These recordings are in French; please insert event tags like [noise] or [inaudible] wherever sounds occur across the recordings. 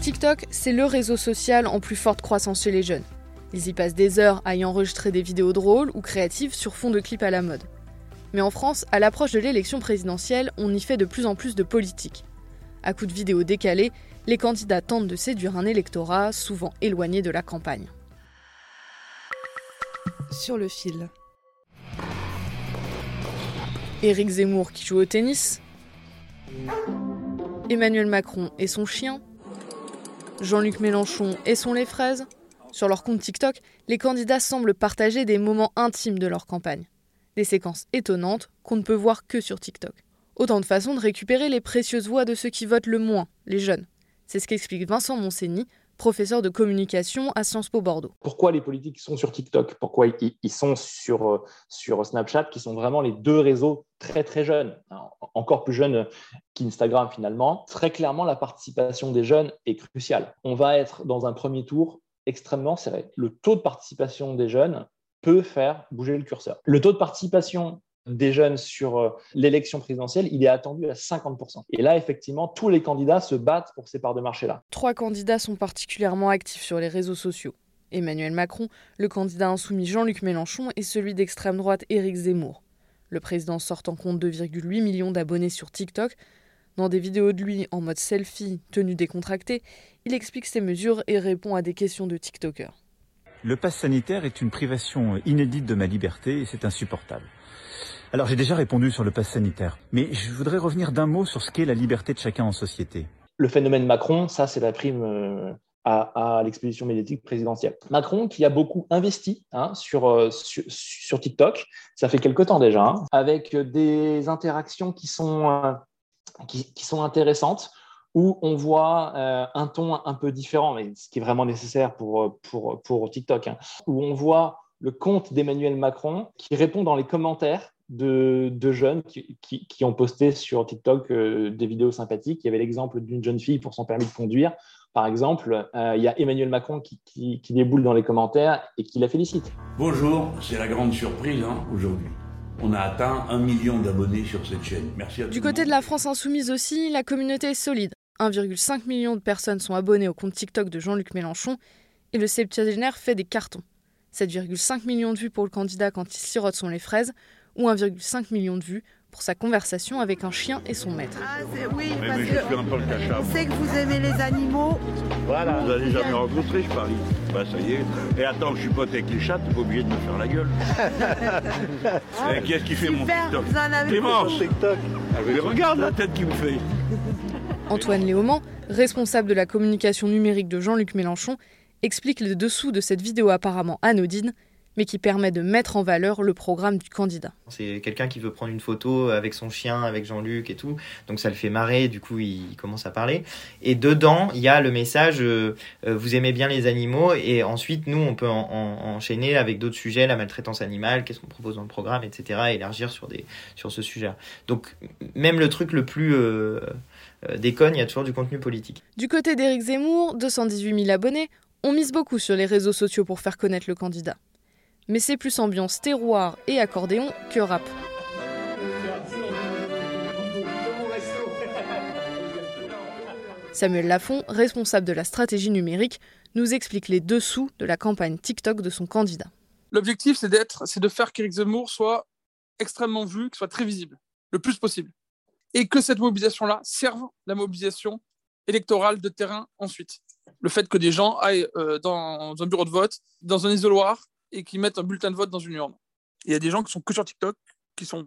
TikTok, c'est le réseau social en plus forte croissance chez les jeunes. Ils y passent des heures à y enregistrer des vidéos drôles ou créatives sur fond de clips à la mode. Mais en France, à l'approche de l'élection présidentielle, on y fait de plus en plus de politique. À coups de vidéos décalées, les candidats tentent de séduire un électorat souvent éloigné de la campagne. Sur le fil. Éric Zemmour qui joue au tennis, Emmanuel Macron et son chien, Jean-Luc Mélenchon et son lait fraises. Sur leur compte TikTok, les candidats semblent partager des moments intimes de leur campagne. Des séquences étonnantes qu'on ne peut voir que sur TikTok. Autant de façons de récupérer les précieuses voix de ceux qui votent le moins, les jeunes. C'est ce qu'explique Vincent Monsigny, professeur de communication à Sciences Po Bordeaux. pourquoi les politiques sont sur TikTok, pourquoi ils, sont sur, euh, sur Snapchat, qui sont vraiment les deux réseaux très très jeunes, encore plus jeunes qu'Instagram finalement. Très clairement, la participation des jeunes est cruciale. On va être dans un premier tour extrêmement serré. Le taux de participation des jeunes peut faire bouger le curseur. Le taux de participation des jeunes sur euh, l'élection présidentielle, il est attendu à 50%. Et là, effectivement, tous les candidats se battent pour ces parts de marché-là. Trois candidats sont particulièrement actifs sur les réseaux sociaux. Emmanuel Macron, le candidat insoumis Jean-Luc Mélenchon et celui d'extrême droite Éric Zemmour. Le président sortant compte 2,8 millions d'abonnés sur TikTok. Dans des vidéos de lui en mode selfie, tenue décontractée, il explique ses mesures et répond à des questions de TikTokers. Le pass sanitaire est une privation inédite de ma liberté et c'est insupportable. Alors j'ai déjà répondu sur le pass sanitaire, mais je voudrais revenir d'un mot sur ce qu'est la liberté de chacun en société. le phénomène Macron, ça, c'est la prime euh, à, l'exposition médiatique présidentielle. Macron, qui a beaucoup investi hein, sur, euh, sur, sur TikTok, ça fait quelque temps déjà, hein, avec des interactions qui sont, euh, qui, sont intéressantes, où on voit un ton un peu différent, mais ce qui est vraiment nécessaire pour, pour, pour TikTok, hein, où on voit le compte d'Emmanuel Macron qui répond dans les commentaires de, de jeunes qui, qui, qui, ont posté sur TikTok euh, des vidéos sympathiques. Il y avait l'exemple d'une jeune fille pour son permis de conduire. Par exemple, euh, il y a Emmanuel Macron qui, qui, qui, déboule dans les commentaires et qui la félicite. Bonjour, c'est la grande surprise hein, aujourd'hui. On a atteint un million d'abonnés sur cette chaîne. Merci à Du côté de la France insoumise aussi, la communauté est solide. 1,5 million de personnes sont abonnées au compte TikTok de Jean-Luc Mélenchon et le septuagénaire fait des cartons. 7,5 millions de vues pour le candidat quand il sirote son lait fraises ou 1,5 million de vues pour sa conversation avec un chien et son maître. Ah, oui, mais, mais je suis un peu le cachat. On sait que vous aimez les animaux. Voilà, vous n'allez jamais rencontré, je parie. Bah ça y est. Et attends, je suis pote avec les chats, t'es pas obligé de me faire la gueule. ah, [laughs] Qu'est-ce qui fait super, mon TikTok vous en avez Clémence TikTok. Ah, mais regarde la tête qu'il me fait. [laughs] Antoine Léaumont, responsable de la communication numérique de Jean-Luc Mélenchon, explique les dessous de cette vidéo apparemment anodine mais qui permet de mettre en valeur le programme du candidat. C'est quelqu'un qui veut prendre une photo avec son chien, avec Jean-Luc et tout, donc ça le fait marrer, du coup il commence à parler. Et dedans, il y a le message euh, vous aimez bien les animaux, et ensuite nous on peut en, en, enchaîner avec d'autres sujets, la maltraitance animale, qu'est-ce qu'on propose dans le programme, etc., et élargir sur, des, sur ce sujet. Donc même le truc le plus euh, euh, déconne, il y a toujours du contenu politique. Du côté d'Éric Zemmour, 218 000 abonnés, on mise beaucoup sur les réseaux sociaux pour faire connaître le candidat mais c'est plus ambiance terroir et accordéon que rap. Samuel Lafont, responsable de la stratégie numérique, nous explique les dessous de la campagne TikTok de son candidat. L'objectif, c'est de faire qu'Éric Zemmour soit extrêmement vu, qu'il soit très visible, le plus possible, et que cette mobilisation-là serve la mobilisation électorale de terrain ensuite. Le fait que des gens aillent euh, dans un bureau de vote, dans un isoloir, et qui mettent un bulletin de vote dans une urne. Il y a des gens qui sont que sur TikTok, qui sont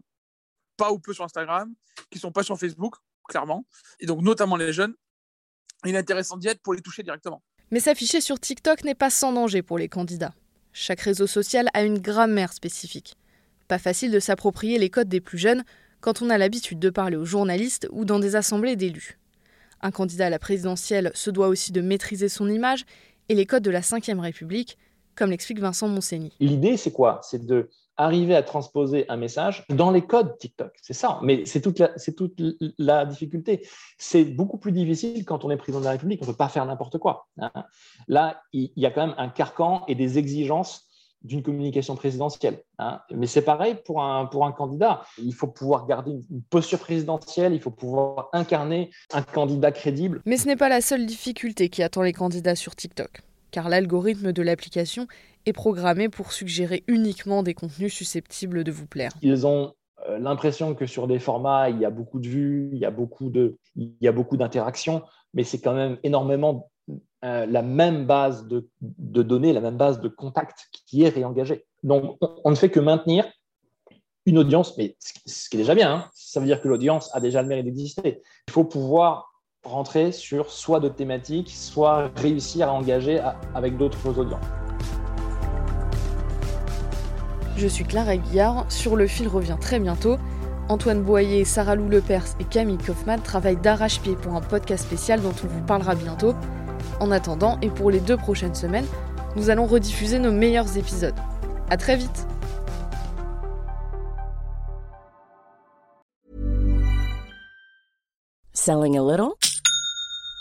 pas ou peu sur Instagram, qui sont pas sur Facebook, clairement, et donc notamment les jeunes. Il est intéressant d'y être pour les toucher directement. Mais s'afficher sur TikTok n'est pas sans danger pour les candidats. Chaque réseau social a une grammaire spécifique. Pas facile de s'approprier les codes des plus jeunes quand on a l'habitude de parler aux journalistes ou dans des assemblées d'élus. Un candidat à la présidentielle se doit aussi de maîtriser son image et les codes de la Ve République, comme l'explique Vincent Monsigny. L'idée, c'est quoi? C'est de arriver à transposer un message dans les codes TikTok. C'est ça, mais c'est toute la, c'est toute la difficulté. C'est beaucoup plus difficile quand on est président de la République, on ne peut pas faire n'importe quoi. Hein. Là, il y a quand même un carcan et des exigences d'une communication présidentielle. Hein. Mais c'est pareil pour un, pour un candidat. Il faut pouvoir garder une posture présidentielle, il faut pouvoir incarner un candidat crédible. Mais ce n'est pas la seule difficulté qui attend les candidats sur TikTok car l'algorithme de l'application est programmé pour suggérer uniquement des contenus susceptibles de vous plaire. Ils ont euh, l'impression que sur des formats, il y a beaucoup de vues, il y a beaucoup d'interactions, mais c'est quand même énormément euh, la même base de, de, données, la même base de contacts qui est réengagée. Donc, on, ne fait que maintenir une audience, mais ce qui est déjà bien, hein. ça veut dire que l'audience a déjà le mérite d'exister. Il faut pouvoir rentrer sur soit d'autres thématiques, soit réussir à engager avec d'autres audiences. Je suis Clara Guillard, sur le fil revient très bientôt. Antoine Boyer, Sarah Lou Lepers et Camille Kaufmann travaillent d'arrache-pied pour un podcast spécial dont on vous parlera bientôt. En attendant, et pour les deux prochaines semaines, nous allons rediffuser nos meilleurs épisodes. À très vite Selling a little